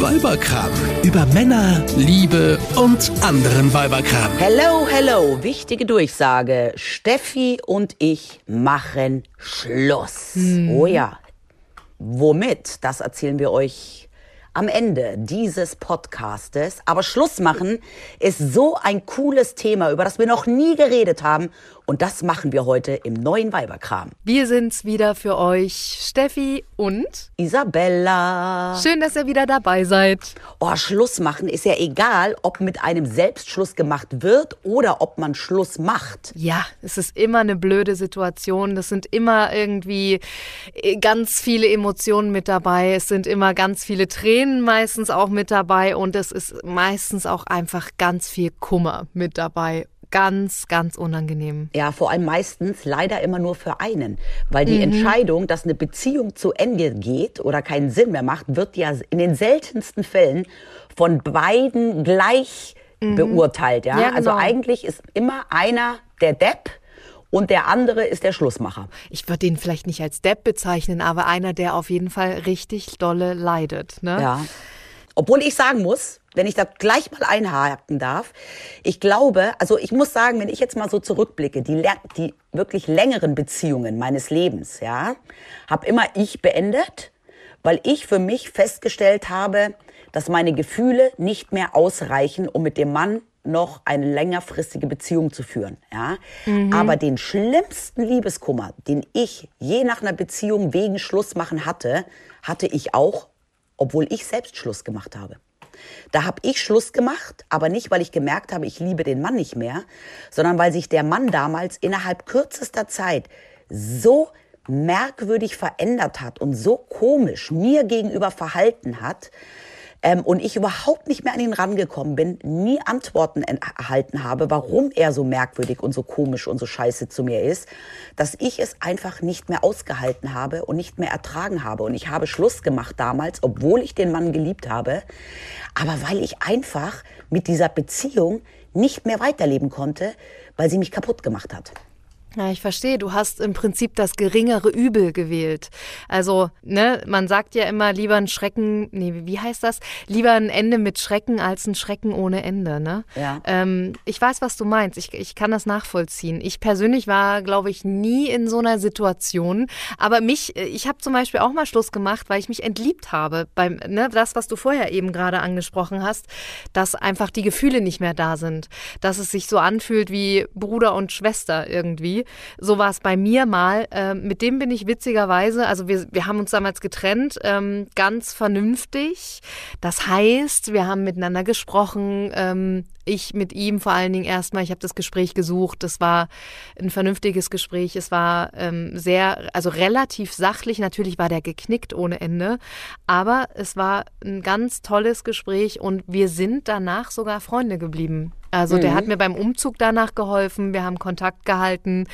Weiberkram. Über Männer, Liebe und anderen Weiberkram. Hello, hello. Wichtige Durchsage. Steffi und ich machen Schluss. Oh ja. Womit? Das erzählen wir euch am Ende dieses Podcastes. Aber Schluss machen ist so ein cooles Thema, über das wir noch nie geredet haben. Und das machen wir heute im neuen Weiberkram. Wir sind's wieder für euch, Steffi und Isabella. schön, dass ihr wieder dabei seid. Oh, Schluss machen ist ja egal, ob mit einem selbst Schluss gemacht wird oder ob man Schluss macht. Ja, es ist immer eine blöde Situation. Das sind immer irgendwie äh, ganz viele Emotionen mit dabei. Es sind immer ganz viele Tränen meistens auch mit dabei und es ist meistens auch einfach ganz viel Kummer mit dabei. Ganz, ganz unangenehm. Ja, vor allem meistens leider immer nur für einen. Weil die Entscheidung, dass eine Beziehung zu Ende geht oder keinen Sinn mehr macht, wird ja in den seltensten Fällen von beiden gleich beurteilt. Ja? Ja, Also genau. eigentlich ist immer einer der Depp und der andere ist der Schlussmacher. Ich würde den vielleicht nicht als Depp bezeichnen, aber einer, der auf jeden Fall richtig dolle leidet. Ne? Ja. Obwohl ich sagen muss, wenn ich da gleich mal einhaken darf, ich glaube, also ich muss sagen, wenn ich jetzt mal so zurückblicke, die, die wirklich längeren Beziehungen meines Lebens, ja, habe immer ich beendet, weil ich für mich festgestellt habe, dass meine Gefühle nicht mehr ausreichen, um mit dem Mann noch eine längerfristige Beziehung zu führen. Ja? Aber den schlimmsten Liebeskummer, den ich je nach einer Beziehung wegen Schluss machen hatte, hatte ich auch, obwohl ich selbst Schluss gemacht habe. Da habe ich Schluss gemacht, aber nicht, weil ich gemerkt habe, ich liebe den Mann nicht mehr, sondern weil sich der Mann damals innerhalb kürzester Zeit so merkwürdig verändert hat und so komisch mir gegenüber verhalten hat ähm, und ich überhaupt nicht mehr an ihn rangekommen bin, nie Antworten en- erhalten habe, warum er so merkwürdig und so komisch und so scheiße zu mir ist, dass ich es einfach nicht mehr ausgehalten habe und nicht mehr ertragen habe. Und ich habe Schluss gemacht damals, obwohl ich den Mann geliebt habe, aber weil ich einfach mit dieser Beziehung nicht mehr weiterleben konnte, weil sie mich kaputt gemacht hat. Ja, ich verstehe. Du hast im Prinzip das geringere Übel gewählt. Also, ne, man sagt ja immer lieber ein Schrecken, nee, wie heißt das? Lieber ein Ende mit Schrecken als ein Schrecken ohne Ende, ne? Ja. Ähm, ich weiß, was du meinst. Ich, ich kann das nachvollziehen. Ich persönlich war, glaube ich, nie in so einer Situation. Aber mich, ich habe zum Beispiel auch mal Schluss gemacht, weil ich mich entliebt habe. Beim, ne, das, was du vorher eben gerade angesprochen hast, dass einfach die Gefühle nicht mehr da sind. Dass es sich so anfühlt wie Bruder und Schwester irgendwie. So war es bei mir mal. Ähm, mit dem bin ich witzigerweise, also wir, wir haben uns damals getrennt, ähm, ganz vernünftig. Das heißt, wir haben miteinander gesprochen. Ähm, ich mit ihm vor allen Dingen erstmal. Ich habe das Gespräch gesucht. Es war ein vernünftiges Gespräch. Es war ähm, sehr, also relativ sachlich. Natürlich war der geknickt ohne Ende. Aber es war ein ganz tolles Gespräch und wir sind danach sogar Freunde geblieben. Also der hat mir beim Umzug danach geholfen, wir haben Kontakt gehalten.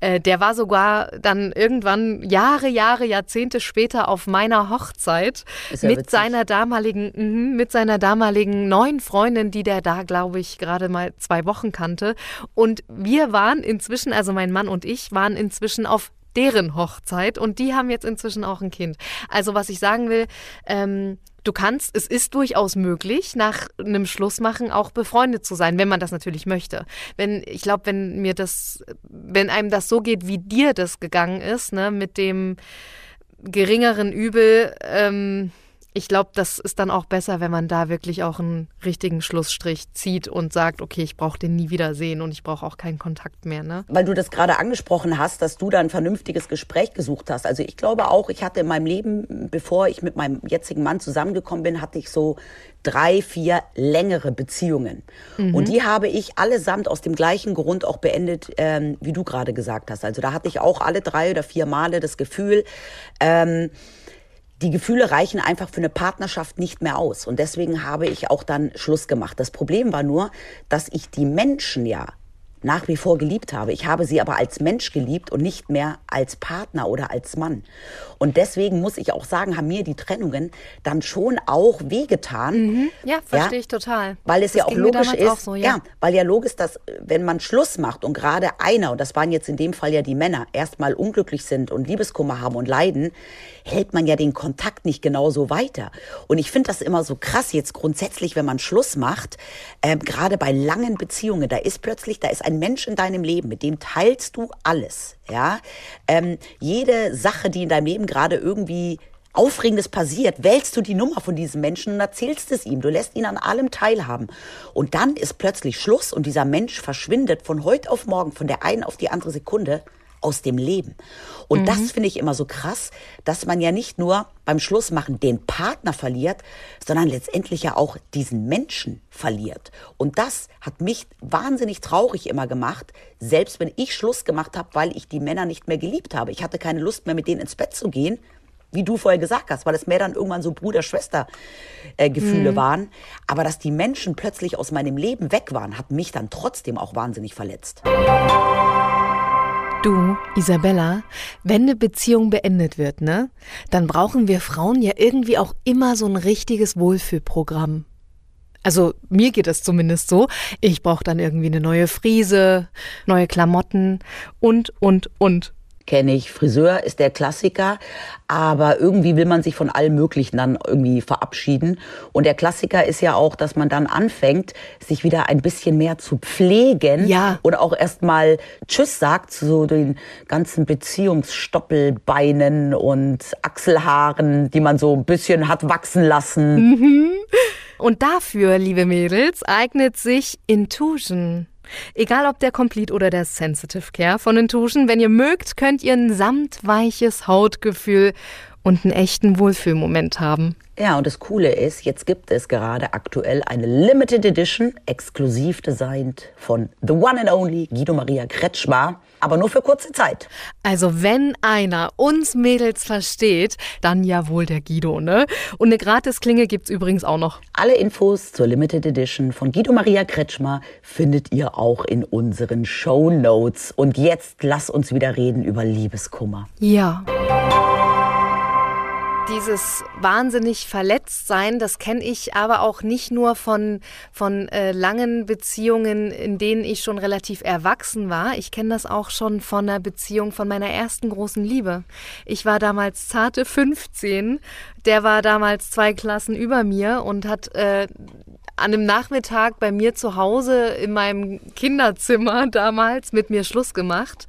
Äh, der war sogar dann irgendwann Jahre, Jahre, Jahrzehnte später auf meiner Hochzeit ja mit witzig. seiner damaligen, mhm, mit seiner damaligen neuen Freundin, die der da, glaube ich, gerade mal zwei Wochen kannte. Und wir waren inzwischen, also mein Mann und ich, waren inzwischen auf deren Hochzeit und die haben jetzt inzwischen auch ein Kind. Also was ich sagen will, ähm, du kannst, es ist durchaus möglich, nach einem Schlussmachen auch befreundet zu sein, wenn man das natürlich möchte. Wenn, ich glaube, wenn mir das, wenn einem das so geht, wie dir das gegangen ist, ne, mit dem geringeren Übel, ähm, ich glaube, das ist dann auch besser, wenn man da wirklich auch einen richtigen Schlussstrich zieht und sagt, okay, ich brauche den nie wieder sehen und ich brauche auch keinen Kontakt mehr. Ne? Weil du das gerade angesprochen hast, dass du da ein vernünftiges Gespräch gesucht hast. Also ich glaube auch, ich hatte in meinem Leben, bevor ich mit meinem jetzigen Mann zusammengekommen bin, hatte ich so drei, vier längere Beziehungen. Und die habe ich allesamt aus dem gleichen Grund auch beendet, ähm, wie du gerade gesagt hast. Also da hatte ich auch alle drei oder vier Male das Gefühl, ähm, die Gefühle reichen einfach für eine Partnerschaft nicht mehr aus. Und deswegen habe ich auch dann Schluss gemacht. Das Problem war nur, dass ich die Menschen ja nach wie vor geliebt habe. Ich habe sie aber als Mensch geliebt und nicht mehr als Partner oder als Mann. Und deswegen muss ich auch sagen, haben mir die Trennungen dann schon auch wehgetan. Mhm. Ja, verstehe ja? ich total. Weil es das ja auch logisch ist, auch so, ja. ja, weil ja logisch, dass wenn man Schluss macht und gerade einer, und das waren jetzt in dem Fall ja die Männer, erstmal unglücklich sind und Liebeskummer haben und leiden, hält man ja den Kontakt nicht genauso weiter. Und ich finde das immer so krass jetzt grundsätzlich, wenn man Schluss macht, äh, gerade bei langen Beziehungen, da ist plötzlich, da ist ein Mensch in deinem Leben, mit dem teilst du alles. Ja, ähm, jede Sache, die in deinem Leben gerade irgendwie Aufregendes passiert, wählst du die Nummer von diesem Menschen und erzählst es ihm. Du lässt ihn an allem teilhaben. Und dann ist plötzlich Schluss und dieser Mensch verschwindet von heute auf morgen, von der einen auf die andere Sekunde aus dem Leben. Und mhm. das finde ich immer so krass, dass man ja nicht nur beim Schlussmachen den Partner verliert, sondern letztendlich ja auch diesen Menschen verliert. Und das hat mich wahnsinnig traurig immer gemacht, selbst wenn ich Schluss gemacht habe, weil ich die Männer nicht mehr geliebt habe. Ich hatte keine Lust mehr, mit denen ins Bett zu gehen, wie du vorher gesagt hast, weil es mehr dann irgendwann so Bruder-Schwester-Gefühle äh, mhm. waren. Aber dass die Menschen plötzlich aus meinem Leben weg waren, hat mich dann trotzdem auch wahnsinnig verletzt. Du, Isabella, wenn eine Beziehung beendet wird, ne, dann brauchen wir Frauen ja irgendwie auch immer so ein richtiges Wohlfühlprogramm. Also mir geht es zumindest so. Ich brauche dann irgendwie eine neue Frise, neue Klamotten und, und, und kenne ich. Friseur ist der Klassiker, aber irgendwie will man sich von allem Möglichen dann irgendwie verabschieden. Und der Klassiker ist ja auch, dass man dann anfängt, sich wieder ein bisschen mehr zu pflegen ja. und auch erstmal Tschüss sagt zu so den ganzen Beziehungsstoppelbeinen und Achselhaaren, die man so ein bisschen hat wachsen lassen. Mhm. Und dafür, liebe Mädels, eignet sich Intuition. Egal ob der Complete oder der Sensitive Care von Intuition, wenn ihr mögt, könnt ihr ein samtweiches Hautgefühl und einen echten Wohlfühlmoment haben. Ja, und das Coole ist, jetzt gibt es gerade aktuell eine Limited Edition, exklusiv designt von The One and Only Guido Maria Kretschmar, aber nur für kurze Zeit. Also wenn einer uns Mädels versteht, dann ja wohl der Guido, ne? Und eine Gratisklinge gibt's übrigens auch noch. Alle Infos zur Limited Edition von Guido Maria Kretschmar findet ihr auch in unseren Show Notes. Und jetzt lass uns wieder reden über Liebeskummer. Ja. Dieses wahnsinnig verletzt sein, das kenne ich aber auch nicht nur von, von äh, langen Beziehungen, in denen ich schon relativ erwachsen war. Ich kenne das auch schon von einer Beziehung von meiner ersten großen Liebe. Ich war damals zarte 15, der war damals zwei Klassen über mir und hat äh, an einem Nachmittag bei mir zu Hause in meinem Kinderzimmer damals mit mir Schluss gemacht.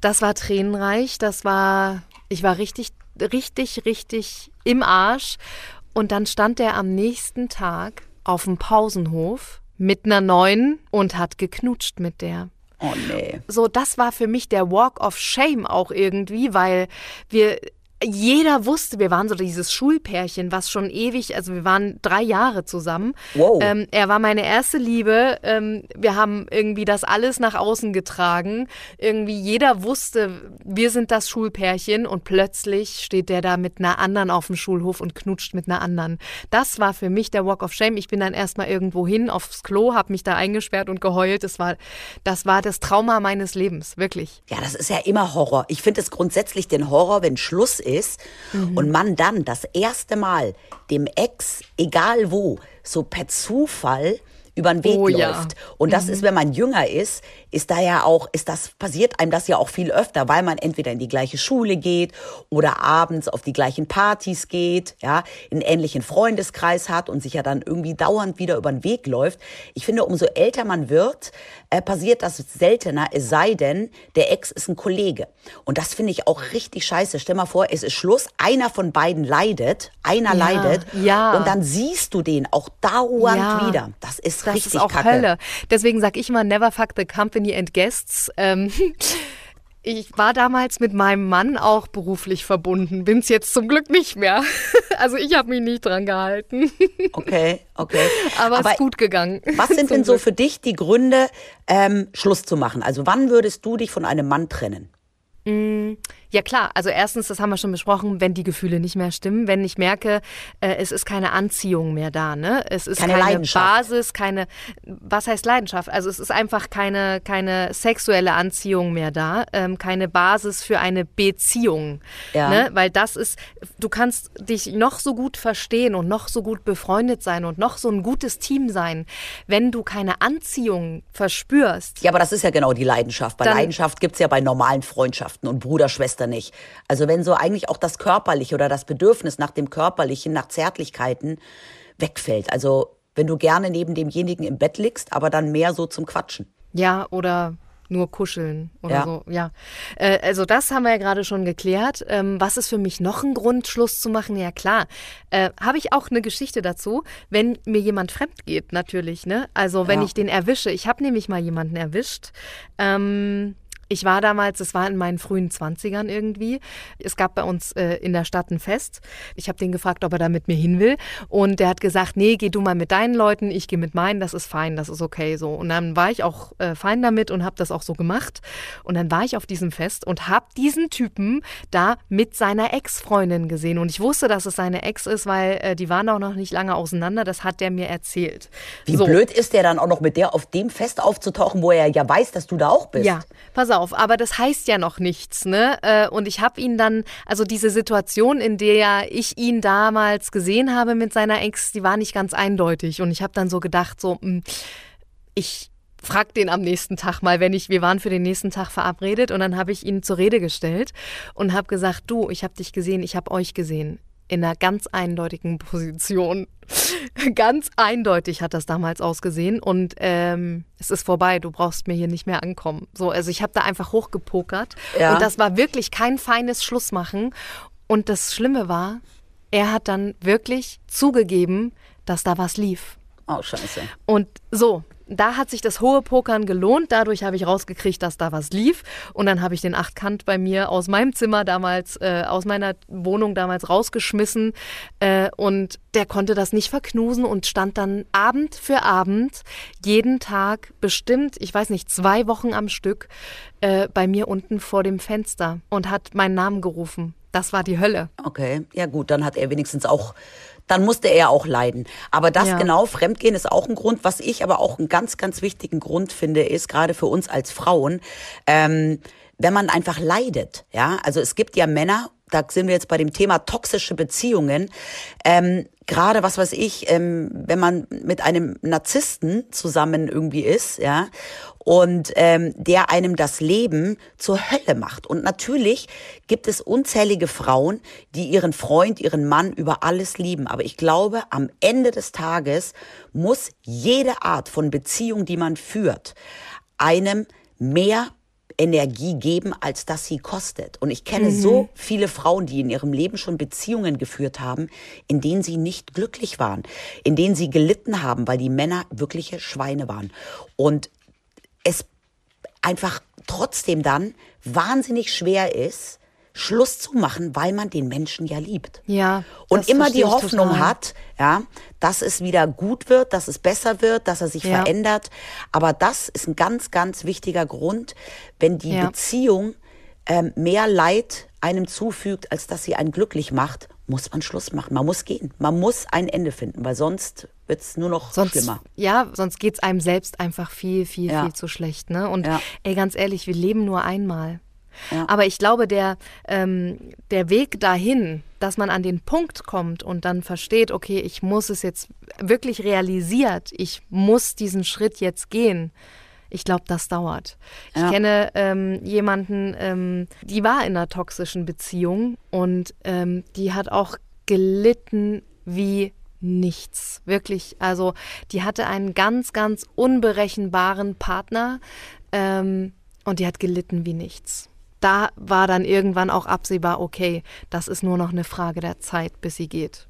Das war tränenreich, das war, ich war richtig richtig, richtig im Arsch. Und dann stand er am nächsten Tag auf dem Pausenhof mit einer neuen und hat geknutscht mit der. Oh nee. So, das war für mich der Walk of Shame auch irgendwie, weil wir jeder wusste, wir waren so dieses Schulpärchen, was schon ewig, also wir waren drei Jahre zusammen. Wow. Ähm, er war meine erste Liebe. Ähm, wir haben irgendwie das alles nach außen getragen. Irgendwie jeder wusste, wir sind das Schulpärchen und plötzlich steht der da mit einer anderen auf dem Schulhof und knutscht mit einer anderen. Das war für mich der Walk of Shame. Ich bin dann erstmal irgendwo hin aufs Klo, habe mich da eingesperrt und geheult. Das war, das war das Trauma meines Lebens, wirklich. Ja, das ist ja immer Horror. Ich finde es grundsätzlich den Horror, wenn Schluss ist ist mhm. und man dann das erste Mal dem Ex, egal wo, so per Zufall über den Weg oh, läuft. Ja. Und das mhm. ist, wenn man jünger ist, ist da ja auch, ist das, passiert einem das ja auch viel öfter, weil man entweder in die gleiche Schule geht oder abends auf die gleichen Partys geht, ja, einen ähnlichen Freundeskreis hat und sich ja dann irgendwie dauernd wieder über den Weg läuft. Ich finde, umso älter man wird, äh, passiert das seltener, es sei denn, der Ex ist ein Kollege. Und das finde ich auch richtig scheiße. Stell mal vor, es ist Schluss, einer von beiden leidet, einer ja, leidet ja. und dann siehst du den auch dauernd ja. wieder. Das ist das richtig ist auch kacke. Hölle. Deswegen sage ich immer, never fuck the company Company and Guests. Ähm, ich war damals mit meinem Mann auch beruflich verbunden, bin es jetzt zum Glück nicht mehr. Also ich habe mich nicht dran gehalten. Okay, okay. Aber es ist gut gegangen. Was sind denn so für dich die Gründe, ähm, Schluss zu machen? Also wann würdest du dich von einem Mann trennen? Mm, Ja klar, also erstens, das haben wir schon besprochen, wenn die Gefühle nicht mehr stimmen, wenn ich merke, äh, es ist keine Anziehung mehr da, ne? Es ist keine, keine Basis, keine, was heißt Leidenschaft? Also es ist einfach keine, keine sexuelle Anziehung mehr da, ähm, keine Basis für eine Beziehung, ja. ne? Weil das ist, du kannst dich noch so gut verstehen und noch so gut befreundet sein und noch so ein gutes Team sein, wenn du keine Anziehung verspürst. Ja, aber das ist ja genau die Leidenschaft. Bei Leidenschaft gibt es ja bei normalen Freundschaften und Bruder, Schwester nicht. Also wenn so eigentlich auch das Körperliche oder das Bedürfnis nach dem Körperlichen, nach Zärtlichkeiten wegfällt. Also wenn du gerne neben demjenigen im Bett liegst, aber dann mehr so zum Quatschen. Ja, oder nur kuscheln oder ja. so. Ja, äh, also das haben wir ja gerade schon geklärt. Ähm, was ist für mich noch ein Grund, Schluss zu machen? Ja klar, äh, habe ich auch eine Geschichte dazu, wenn mir jemand fremd geht, natürlich. Ne? Also wenn ja. ich den erwische. Ich habe nämlich mal jemanden erwischt. Ähm, ich war damals, es war in meinen frühen Zwanzigern irgendwie. Es gab bei uns äh, in der Stadt ein Fest. Ich habe den gefragt, ob er da mit mir hin will. Und der hat gesagt, nee, geh du mal mit deinen Leuten, ich gehe mit meinen, das ist fein, das ist okay so. Und dann war ich auch äh, fein damit und habe das auch so gemacht. Und dann war ich auf diesem Fest und habe diesen Typen da mit seiner Ex-Freundin gesehen. Und ich wusste, dass es seine Ex ist, weil äh, die waren auch noch nicht lange auseinander. Das hat der mir erzählt. Wie so. blöd ist der dann auch noch mit der auf dem Fest aufzutauchen, wo er ja weiß, dass du da auch bist? Ja, pass auf auf, aber das heißt ja noch nichts, ne? Äh, und ich habe ihn dann, also diese Situation, in der ich ihn damals gesehen habe mit seiner Ex, die war nicht ganz eindeutig. Und ich habe dann so gedacht, so, hm, ich frag den am nächsten Tag mal, wenn ich, wir waren für den nächsten Tag verabredet und dann habe ich ihn zur Rede gestellt und habe gesagt, du, ich habe dich gesehen, ich habe euch gesehen in einer ganz eindeutigen Position. ganz eindeutig hat das damals ausgesehen und ähm, es ist vorbei, du brauchst mir hier nicht mehr ankommen. So, also ich habe da einfach hochgepokert ja. und das war wirklich kein feines Schlussmachen. Und das Schlimme war, er hat dann wirklich zugegeben, dass da was lief. Oh, scheiße. Und so, da hat sich das hohe Pokern gelohnt. Dadurch habe ich rausgekriegt, dass da was lief. Und dann habe ich den Achtkant bei mir aus meinem Zimmer damals, äh, aus meiner Wohnung damals rausgeschmissen. Äh, und der konnte das nicht verknusen und stand dann Abend für Abend, jeden Tag bestimmt, ich weiß nicht, zwei Wochen am Stück, äh, bei mir unten vor dem Fenster und hat meinen Namen gerufen. Das war die Hölle. Okay, ja gut, dann hat er wenigstens auch dann musste er auch leiden. Aber das ja. genau, Fremdgehen ist auch ein Grund. Was ich aber auch einen ganz, ganz wichtigen Grund finde, ist gerade für uns als Frauen, ähm, wenn man einfach leidet. Ja, also es gibt ja Männer da sind wir jetzt bei dem Thema toxische Beziehungen. Ähm, Gerade was weiß ich, ähm, wenn man mit einem Narzissten zusammen irgendwie ist, ja, und ähm, der einem das Leben zur Hölle macht. Und natürlich gibt es unzählige Frauen, die ihren Freund, ihren Mann über alles lieben. Aber ich glaube, am Ende des Tages muss jede Art von Beziehung, die man führt, einem mehr Energie geben, als dass sie kostet. Und ich kenne mhm. so viele Frauen, die in ihrem Leben schon Beziehungen geführt haben, in denen sie nicht glücklich waren, in denen sie gelitten haben, weil die Männer wirkliche Schweine waren. Und es einfach trotzdem dann wahnsinnig schwer ist, Schluss zu machen, weil man den Menschen ja liebt. Ja. Und immer die Hoffnung total. hat, ja, dass es wieder gut wird, dass es besser wird, dass er sich ja. verändert. Aber das ist ein ganz, ganz wichtiger Grund, wenn die ja. Beziehung ähm, mehr Leid einem zufügt, als dass sie einen glücklich macht, muss man Schluss machen. Man muss gehen. Man muss ein Ende finden, weil sonst wird es nur noch sonst, schlimmer. Ja, sonst geht es einem selbst einfach viel, viel, ja. viel zu schlecht. Ne? Und ey, ganz ehrlich, wir leben nur einmal. Aber ich glaube, der, ähm, der Weg dahin, dass man an den Punkt kommt und dann versteht, okay, ich muss es jetzt wirklich realisiert, ich muss diesen Schritt jetzt gehen. Ich glaube, das dauert. Ja. Ich kenne ähm, jemanden, ähm, die war in einer toxischen Beziehung und ähm, die hat auch gelitten wie nichts. Wirklich. Also die hatte einen ganz, ganz unberechenbaren Partner ähm, und die hat gelitten wie nichts da war dann irgendwann auch absehbar, okay, das ist nur noch eine Frage der Zeit, bis sie geht.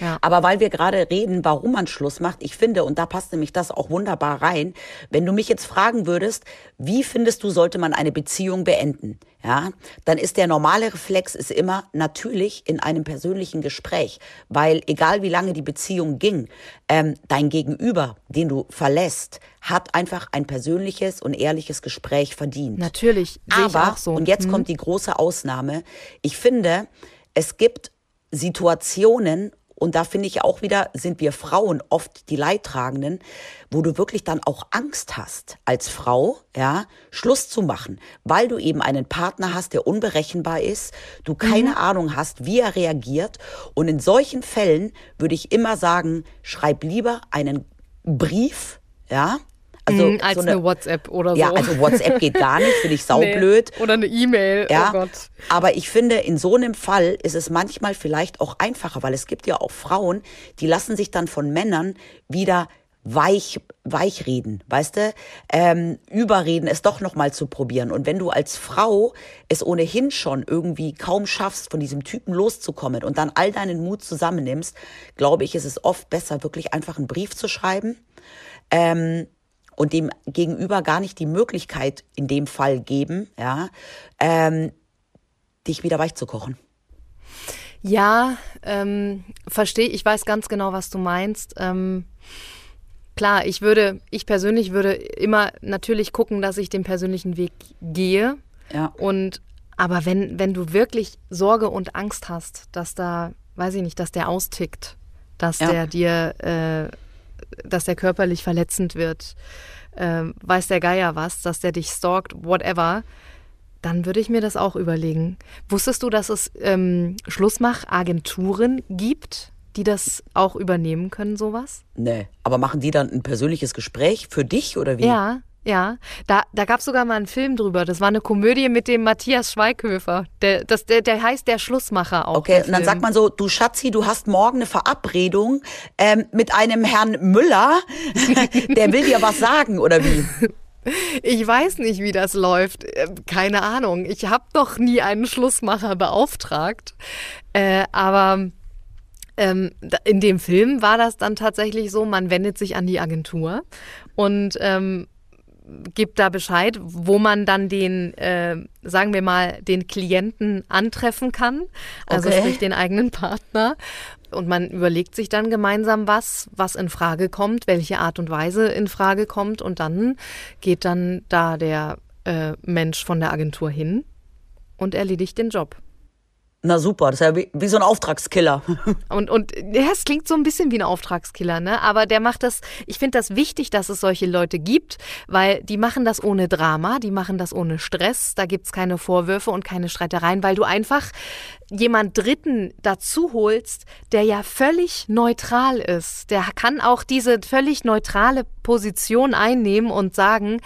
Ja. Aber weil wir gerade reden, warum man Schluss macht, ich finde, und da passt nämlich das auch wunderbar rein, wenn du mich jetzt fragen würdest, wie findest du, sollte man eine Beziehung beenden? Ja, dann ist der normale Reflex ist immer natürlich in einem persönlichen Gespräch, weil egal wie lange die Beziehung ging, ähm, dein Gegenüber, den du verlässt, hat einfach ein persönliches und ehrliches Gespräch verdient. Natürlich, Aber, so. und jetzt Mhm. kommt die große Ausnahme, ich finde, es gibt Situationen, und da finde ich auch wieder, sind wir Frauen oft die Leidtragenden, wo du wirklich dann auch Angst hast, als Frau, ja, Schluss zu machen, weil du eben einen Partner hast, der unberechenbar ist, du keine Mhm. Ahnung hast, wie er reagiert. Und in solchen Fällen würde ich immer sagen, schreib lieber einen Brief, ja, also Mhm, als so eine, WhatsApp oder ja, so. also WhatsApp geht gar nicht, finde ich Nee. saublöd. Oder eine E-Mail. Ja, Oh Gott. aber ich finde, in so einem Fall ist es manchmal vielleicht auch einfacher, weil es gibt ja auch Frauen, die lassen sich dann von Männern wieder weich, weich reden, weißt du, ähm, überreden, es doch noch mal zu probieren. Und wenn du als Frau es ohnehin schon irgendwie kaum schaffst, von diesem Typen loszukommen und dann all deinen Mut zusammennimmst, glaube ich, ist es oft besser, wirklich einfach einen Brief zu schreiben ähm, und dem Gegenüber gar nicht die Möglichkeit in dem Fall geben, ja, ähm, dich wieder weich zu kochen. Ja, ähm, verstehe. Ich weiß ganz genau, was du meinst. Ähm, klar, ich würde, ich persönlich würde immer natürlich gucken, dass ich den persönlichen Weg gehe. Ja. Und aber wenn, wenn du wirklich Sorge und Angst hast, dass da, weiß ich nicht, dass der austickt, dass Ja. der dir, äh, dass der körperlich verletzend wird, äh, weiß der Geier was, dass der dich stalkt, whatever, dann würde ich mir das auch überlegen. Wusstest du, dass es ähm, Schlussmachagenturen gibt, die das auch übernehmen können, sowas? Nee. Aber machen die dann ein persönliches Gespräch für dich oder wie? Ja, ja. Da, da gab es sogar mal einen Film drüber. Das war eine Komödie mit dem Matthias Schweighöfer. Der, das, der, der heißt Der Schlussmacher auch. Okay, und dann sagt man so, du Schatzi, du hast morgen eine Verabredung ähm, mit einem Herrn Müller, der will dir was sagen, oder wie? Ich weiß nicht, wie das läuft. Äh, Keine Ahnung. Ich habe doch nie einen Schlussmacher beauftragt. Äh, aber ähm, in dem Film war das dann tatsächlich so, man wendet sich an die Agentur und ähm, gibt da Bescheid, wo man dann den, äh, sagen wir mal, den Klienten antreffen kann, also Okay. sprich den eigenen Partner. Und man überlegt sich dann gemeinsam was, was in Frage kommt, welche Art und Weise in Frage kommt. Und dann geht dann da der äh, Mensch von der Agentur hin und erledigt den Job. Na super, das ist ja wie, wie so ein Auftragskiller. Und, und ja, es klingt so ein bisschen wie ein Auftragskiller, ne? Aber der macht das, ich finde das wichtig, dass es solche Leute gibt, weil die machen das ohne Drama, die machen das ohne Stress, da gibt's keine Vorwürfe und keine Streitereien, weil du einfach jemand Dritten dazu holst, der ja völlig neutral ist. Der kann auch diese völlig neutrale Position einnehmen und sagen,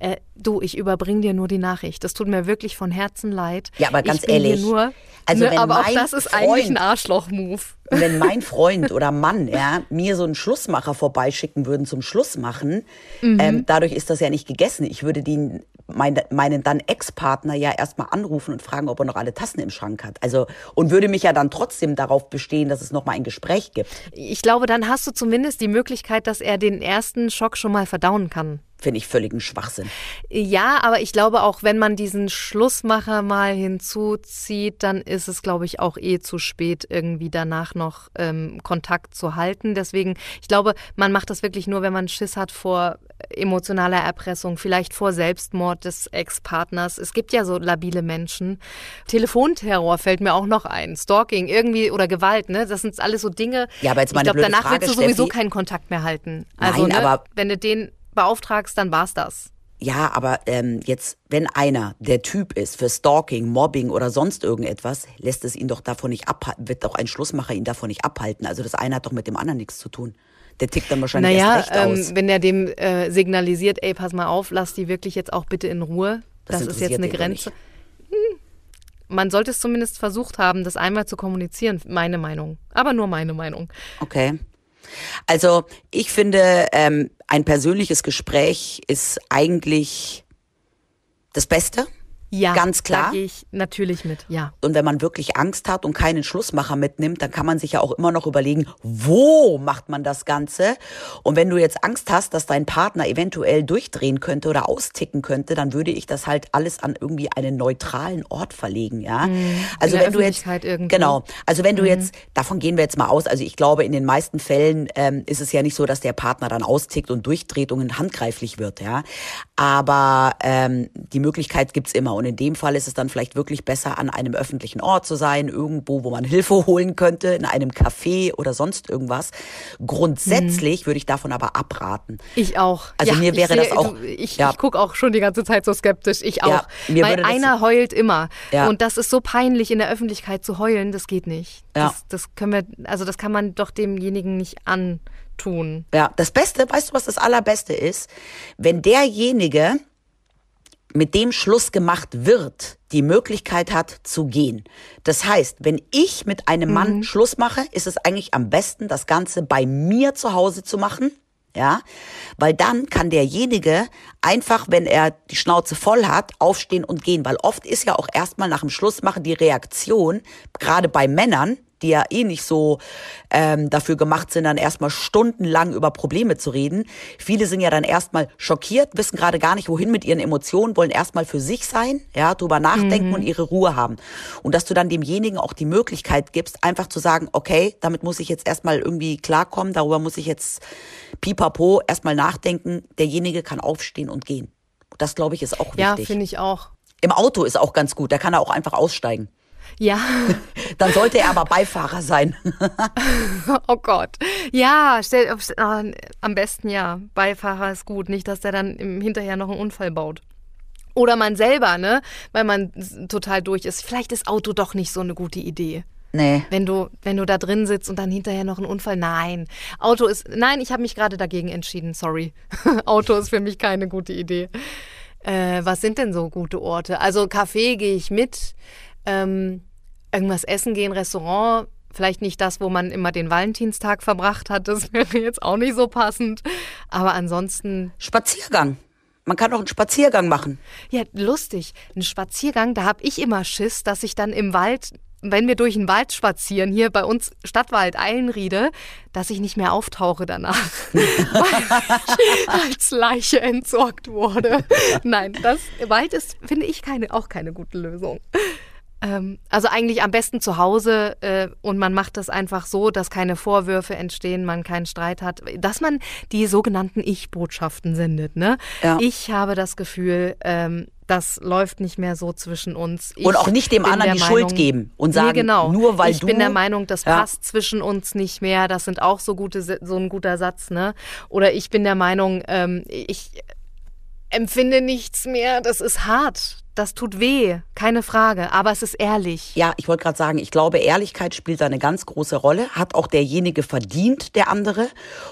äh, du, ich überbringe dir nur die Nachricht. Das tut mir wirklich von Herzen leid. Ja, aber ganz ehrlich, nur, also ne, wenn aber auch mein das ist eigentlich ein Freund- Arschloch-Move. Und wenn mein Freund oder Mann ja, mir so einen Schlussmacher vorbeischicken würden zum Schlussmachen, ähm, dadurch ist das ja nicht gegessen. Ich würde den, mein, meinen dann Ex-Partner ja erstmal anrufen und fragen, ob er noch alle Tassen im Schrank hat. Also, und würde mich ja dann trotzdem darauf bestehen, dass es nochmal ein Gespräch gibt. Ich glaube, dann hast du zumindest die Möglichkeit, dass er den ersten Schock schon mal verdauen kann. Finde ich völligen Schwachsinn. Ja, aber ich glaube auch, wenn man diesen Schlussmacher mal hinzuzieht, dann ist es, glaube ich, auch eh zu spät, irgendwie danach noch ähm, Kontakt zu halten. Deswegen, ich glaube, man macht das wirklich nur, wenn man Schiss hat vor emotionaler Erpressung, vielleicht vor Selbstmord des Ex-Partners. Es gibt ja so labile Menschen. Telefonterror fällt mir auch noch ein. Stalking irgendwie oder Gewalt, ne? Das sind alles so Dinge. Ja, aber jetzt mal ich glaube, danach Frage, willst du sowieso Steffi. keinen Kontakt mehr halten. Also, Nein, ne, aber- wenn du den beauftragst, dann war's das. Ja, aber ähm, jetzt, wenn einer der Typ ist für Stalking, Mobbing oder sonst irgendetwas, lässt es ihn doch davon nicht abhalten, wird doch ein Schlussmacher ihn davon nicht abhalten. Also das eine hat doch mit dem anderen nichts zu tun. Der tickt dann wahrscheinlich Naja, erst recht aus. ähm, wenn er dem äh, signalisiert, ey, pass mal auf, lass die wirklich jetzt auch bitte in Ruhe. Das Das, ist jetzt eine Grenze. Hm. Man sollte es zumindest versucht haben, das einmal zu kommunizieren, meine Meinung. Aber nur meine Meinung. Okay. Also ich finde, ähm, ein persönliches Gespräch ist eigentlich das Beste. Ja, Ganz klar. Da gehe ich natürlich mit, ja. Und wenn man wirklich Angst hat und keinen Schlussmacher mitnimmt, dann kann man sich ja auch immer noch überlegen, wo macht man das Ganze? Und wenn du jetzt Angst hast, dass dein Partner eventuell durchdrehen könnte oder austicken könnte, dann würde ich das halt alles an irgendwie einen neutralen Ort verlegen, ja. Mhm. also wenn du jetzt irgendwo. genau, also wenn du Mhm. jetzt davon gehen wir jetzt mal aus, also ich glaube in den meisten Fällen ähm, ist es ja nicht so, dass der Partner dann austickt und durchdreht und handgreiflich wird, ja. Aber ähm, die Möglichkeit gibt's immer. Und in dem Fall ist es dann vielleicht wirklich besser, an einem öffentlichen Ort zu sein, irgendwo, wo man Hilfe holen könnte, in einem Café oder sonst irgendwas. Grundsätzlich würde ich davon aber abraten. Ich auch. Also mir ich wäre das auch- Du, ich ja. ich gucke auch schon die ganze Zeit so skeptisch. Ich auch. Ja, mir Weil einer heult immer. Ja. Und das ist so peinlich, in der Öffentlichkeit zu heulen, das geht nicht. Ja. Das, das können wir, also das kann man doch demjenigen nicht antun. Ja, das Beste, weißt du, was das Allerbeste ist? Wenn derjenige, mit dem Schluss gemacht wird, die Möglichkeit hat zu gehen. Das heißt, wenn ich mit einem Mann Schluss mache, ist es eigentlich am besten, das Ganze bei mir zu Hause zu machen. Ja, weil dann kann derjenige einfach, wenn er die Schnauze voll hat, aufstehen und gehen. Weil oft ist ja auch erstmal nach dem Schlussmachen die Reaktion, gerade bei Männern, die ja eh nicht so ähm, dafür gemacht sind, dann erstmal stundenlang über Probleme zu reden. Viele sind ja dann erstmal schockiert, wissen gerade gar nicht, wohin mit ihren Emotionen, wollen erstmal für sich sein, ja, drüber nachdenken und ihre Ruhe haben. Und dass du dann demjenigen auch die Möglichkeit gibst, einfach zu sagen, okay, damit muss ich jetzt erstmal irgendwie klarkommen, darüber muss ich jetzt pipapo erstmal nachdenken. Derjenige kann aufstehen und gehen. Das, glaube ich, ist auch Ja, wichtig. finde ich auch. Im Auto ist auch ganz gut, da kann er auch einfach aussteigen. Ja. Dann sollte er aber Beifahrer sein. Oh Gott. Ja, stell, ah, am besten ja. Beifahrer ist gut. Nicht, dass der dann im hinterher noch einen Unfall baut. Oder man selber, ne? Weil man total durch ist. Vielleicht ist Auto doch nicht so eine gute Idee. Nee. Wenn du, wenn du da drin sitzt und dann hinterher noch ein Unfall. Nein. Auto ist. Nein, ich habe mich gerade dagegen entschieden. Sorry. Auto ist für mich keine gute Idee. Äh, was sind denn so gute Orte? Also Café gehe ich mit. Ähm, irgendwas essen gehen, Restaurant. Vielleicht nicht das, wo man immer den Valentinstag verbracht hat. Das wäre jetzt auch nicht so passend. Aber ansonsten Spaziergang. Man kann auch einen Spaziergang machen. Ja, lustig. Ein Spaziergang, da habe ich immer Schiss, dass ich dann im Wald, wenn wir durch den Wald spazieren, hier bei uns Stadtwald Eilenriede, dass ich nicht mehr auftauche danach, weil ich als Leiche entsorgt wurde. Nein, das Wald ist, finde ich, keine, auch keine gute Lösung. Ähm, also eigentlich am besten zu Hause äh, und man macht das einfach so, dass keine Vorwürfe entstehen, man keinen Streit hat, dass man die sogenannten Ich-Botschaften sendet. Ne? Ja. Ich habe das Gefühl, ähm, das läuft nicht mehr so zwischen uns. Ich Und auch nicht dem anderen der die Schuld Meinung- geben und sagen, nee, genau. nur weil ich du- bin der Meinung, das Ja. passt zwischen uns nicht mehr. Das sind auch so gute, so ein guter Satz, ne? Oder ich bin der Meinung, ähm, ich empfinde nichts mehr. Das ist hart. Das tut weh, keine Frage. Aber es ist ehrlich. Ja, ich wollte gerade sagen, ich glaube, Ehrlichkeit spielt da eine ganz große Rolle. Hat auch derjenige verdient, der andere.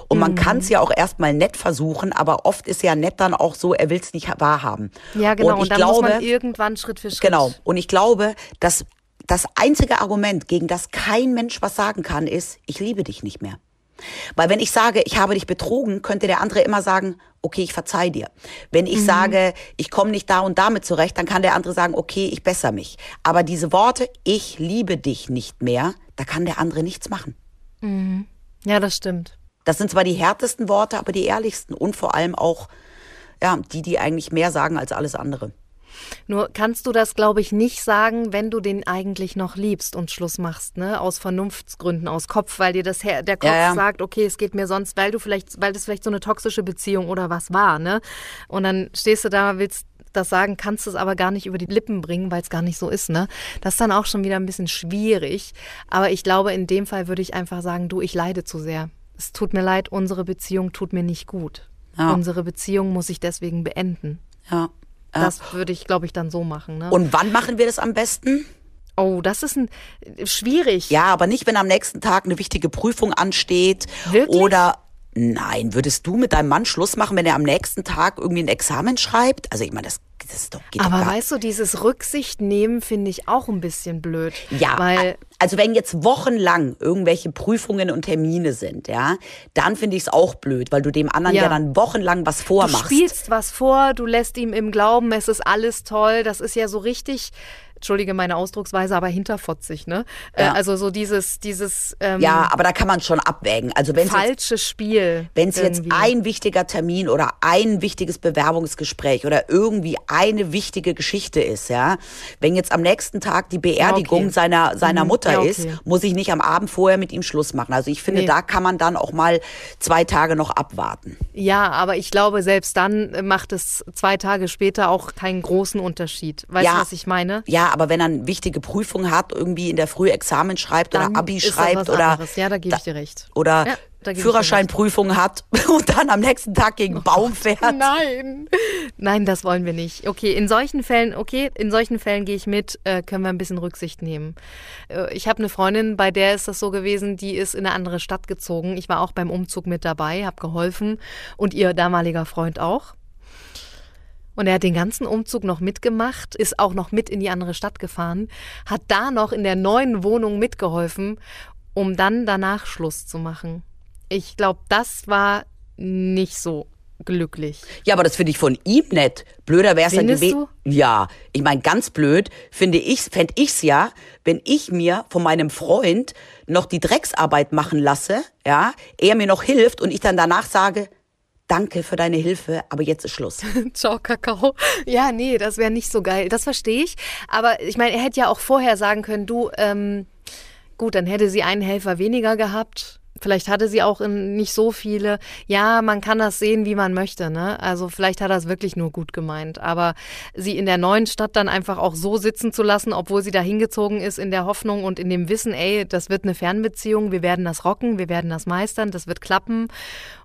Und Mhm. man kann es ja auch erstmal nett versuchen, aber oft ist ja nett dann auch so, er will es nicht wahrhaben. Ja, genau. Und, ich dann glaube, muss man irgendwann Schritt für Schritt. Genau. Und ich glaube, dass das einzige Argument, gegen das kein Mensch was sagen kann, ist, ich liebe dich nicht mehr. Weil wenn ich sage, ich habe dich betrogen, könnte der andere immer sagen, okay, ich verzeih dir. Wenn ich sage, ich komme nicht da und damit zurecht, dann kann der andere sagen, okay, ich bessere mich. Aber diese Worte, ich liebe dich nicht mehr, da kann der andere nichts machen. Ja, das stimmt. Das sind zwar die härtesten Worte, aber die ehrlichsten und vor allem auch ja, die, die eigentlich mehr sagen als alles andere. Nur kannst du das, glaube ich, nicht sagen, wenn du den eigentlich noch liebst und Schluss machst, ne? Aus Vernunftsgründen, aus Kopf, weil dir das Her der Kopf Ja, ja. sagt, okay, es geht mir sonst, weil du vielleicht, weil das vielleicht so eine toxische Beziehung oder was war, ne? Und dann stehst du da, willst das sagen, kannst es aber gar nicht über die Lippen bringen, weil es gar nicht so ist, ne? Das ist dann auch schon wieder ein bisschen schwierig. Aber ich glaube, in dem Fall würde ich einfach sagen, du, ich leide zu sehr. Es tut mir leid, unsere Beziehung tut mir nicht gut. Ja. Unsere Beziehung muss ich deswegen beenden. Ja. Ja. Das würde ich, glaube ich, dann so machen. Ne? und wann machen wir das am besten? oh, das ist ein schwierig. Ja, aber nicht, wenn am nächsten Tag eine wichtige Prüfung ansteht Wirklich? oder Nein, würdest du mit deinem Mann Schluss machen, wenn er am nächsten Tag irgendwie ein Examen schreibt? Also ich meine, das, das ist doch, geht Aber doch gar weißt du, dieses Rücksicht nehmen finde ich auch ein bisschen blöd. Ja, weil also wenn jetzt wochenlang irgendwelche Prüfungen und Termine sind, ja, dann finde ich es auch blöd, weil du dem anderen ja, Ja. dann wochenlang was du vormachst. spielst was vor, du lässt ihm im Glauben, es ist alles toll. Das ist ja so richtig, entschuldige meine Ausdrucksweise, aber hinterfotzig, ne? Äh, Ja. also so dieses, dieses ähm, ja, aber da kann man schon abwägen. Also wenn es jetzt, Spiel. wenn es jetzt ein wichtiger Termin oder ein wichtiges Bewerbungsgespräch oder irgendwie eine wichtige Geschichte ist, ja, wenn jetzt am nächsten Tag die Beerdigung okay. seiner seiner Mhm. Mutter Ja, okay. ist, muss ich nicht am Abend vorher mit ihm Schluss machen. Also ich finde, Nee. da kann man dann auch mal zwei Tage noch abwarten. Ja, aber ich glaube, selbst dann macht es zwei Tage später auch keinen großen Unterschied. Weißt Ja. du, was ich meine? Ja, aber wenn er eine wichtige Prüfung hat, irgendwie in der Früh Examen schreibt Dann oder Abi schreibt oder. Ja, da gebe ich dir recht. oder Ja, Führerscheinprüfung hat und dann am nächsten Tag gegen einen Baum fährt. Nein. Nein, das wollen wir nicht. Okay, in solchen Fällen, okay, in solchen Fällen gehe ich mit, äh, können wir ein bisschen Rücksicht nehmen. Äh, ich habe eine Freundin, bei der ist das so gewesen, die ist in eine andere Stadt gezogen. Ich war auch beim Umzug mit dabei, habe geholfen und ihr damaliger Freund auch. Und er hat den ganzen Umzug noch mitgemacht, ist auch noch mit in die andere Stadt gefahren, hat da noch in der neuen Wohnung mitgeholfen, um dann danach Schluss zu machen. Ich glaube, das war nicht so glücklich. Ja, aber das finde ich von ihm nett. Blöder wäre es ja Findest gewesen. Ja, ich meine, ganz blöd finde ich, fände ich's ja, wenn ich mir von meinem Freund noch die Drecksarbeit machen lasse, ja, er mir noch hilft und ich dann danach sage, danke für deine Hilfe, aber jetzt ist Schluss. Ciao, Kakao. Ja, nee, das wäre nicht so geil. Das verstehe ich. Aber ich meine, er hätte ja auch vorher sagen können, du, ähm, gut, dann hätte sie einen Helfer weniger gehabt. Vielleicht hatte sie auch nicht so viele. Ja, man kann das sehen, wie man möchte, ne? Also vielleicht hat er es wirklich nur gut gemeint. Aber sie in der neuen Stadt dann einfach auch so sitzen zu lassen, obwohl sie da hingezogen ist, in der Hoffnung und in dem Wissen, ey, das wird eine Fernbeziehung, wir werden das rocken, wir werden das meistern, das wird klappen.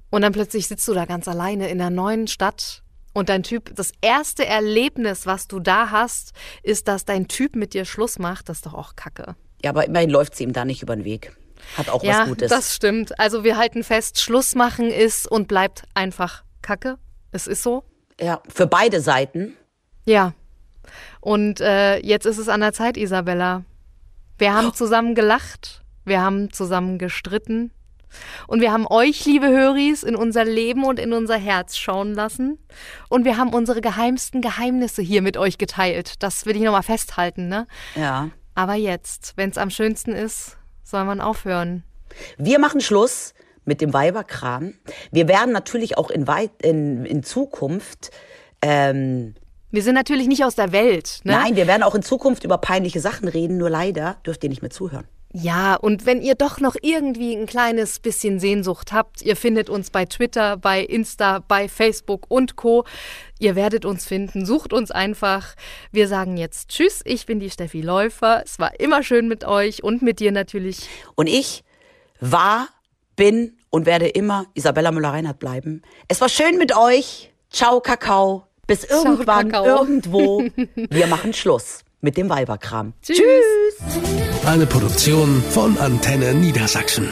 Und dann plötzlich sitzt du da ganz alleine in der neuen Stadt und dein Typ, das erste Erlebnis, was du da hast, ist, dass dein Typ mit dir Schluss macht. Das ist doch auch Kacke. Ja, aber immerhin läuft sie ihm da nicht über den Weg. Hat auch ja, was Gutes. das stimmt. Also wir halten fest, Schluss machen ist und bleibt einfach Kacke. Es ist so. ja, für beide Seiten. Ja. Und äh, jetzt ist es an der Zeit, Isabella. Wir haben zusammen gelacht, wir haben zusammen gestritten und wir haben euch, liebe Höris, in unser Leben und in unser Herz schauen lassen und wir haben unsere geheimsten Geheimnisse hier mit euch geteilt. Das will ich nochmal festhalten, ne? Ja. Aber jetzt, wenn es am schönsten ist, soll man aufhören. Wir machen Schluss mit dem Weiberkram. Wir werden natürlich auch in, weit, in, in Zukunft, ähm, Wir sind natürlich nicht aus der Welt, ne? nein, wir werden auch in Zukunft über peinliche Sachen reden, nur leider dürft ihr nicht mehr zuhören. Ja, und wenn ihr doch noch irgendwie ein kleines bisschen Sehnsucht habt, ihr findet uns bei Twitter, bei Insta, bei Facebook und Co. Ihr werdet uns finden, sucht uns einfach. Wir sagen jetzt Tschüss, ich bin die Steffi Läufer. Es war immer schön mit euch und mit dir natürlich. Und ich war, bin und werde immer Isabella Müller-Reinhardt bleiben. Es war schön mit euch. Ciao, Kakao. Bis irgendwann, Kakao. irgendwo. Wir machen Schluss mit dem Weiberkram. Tschüss. Eine Produktion von Antenne Niedersachsen.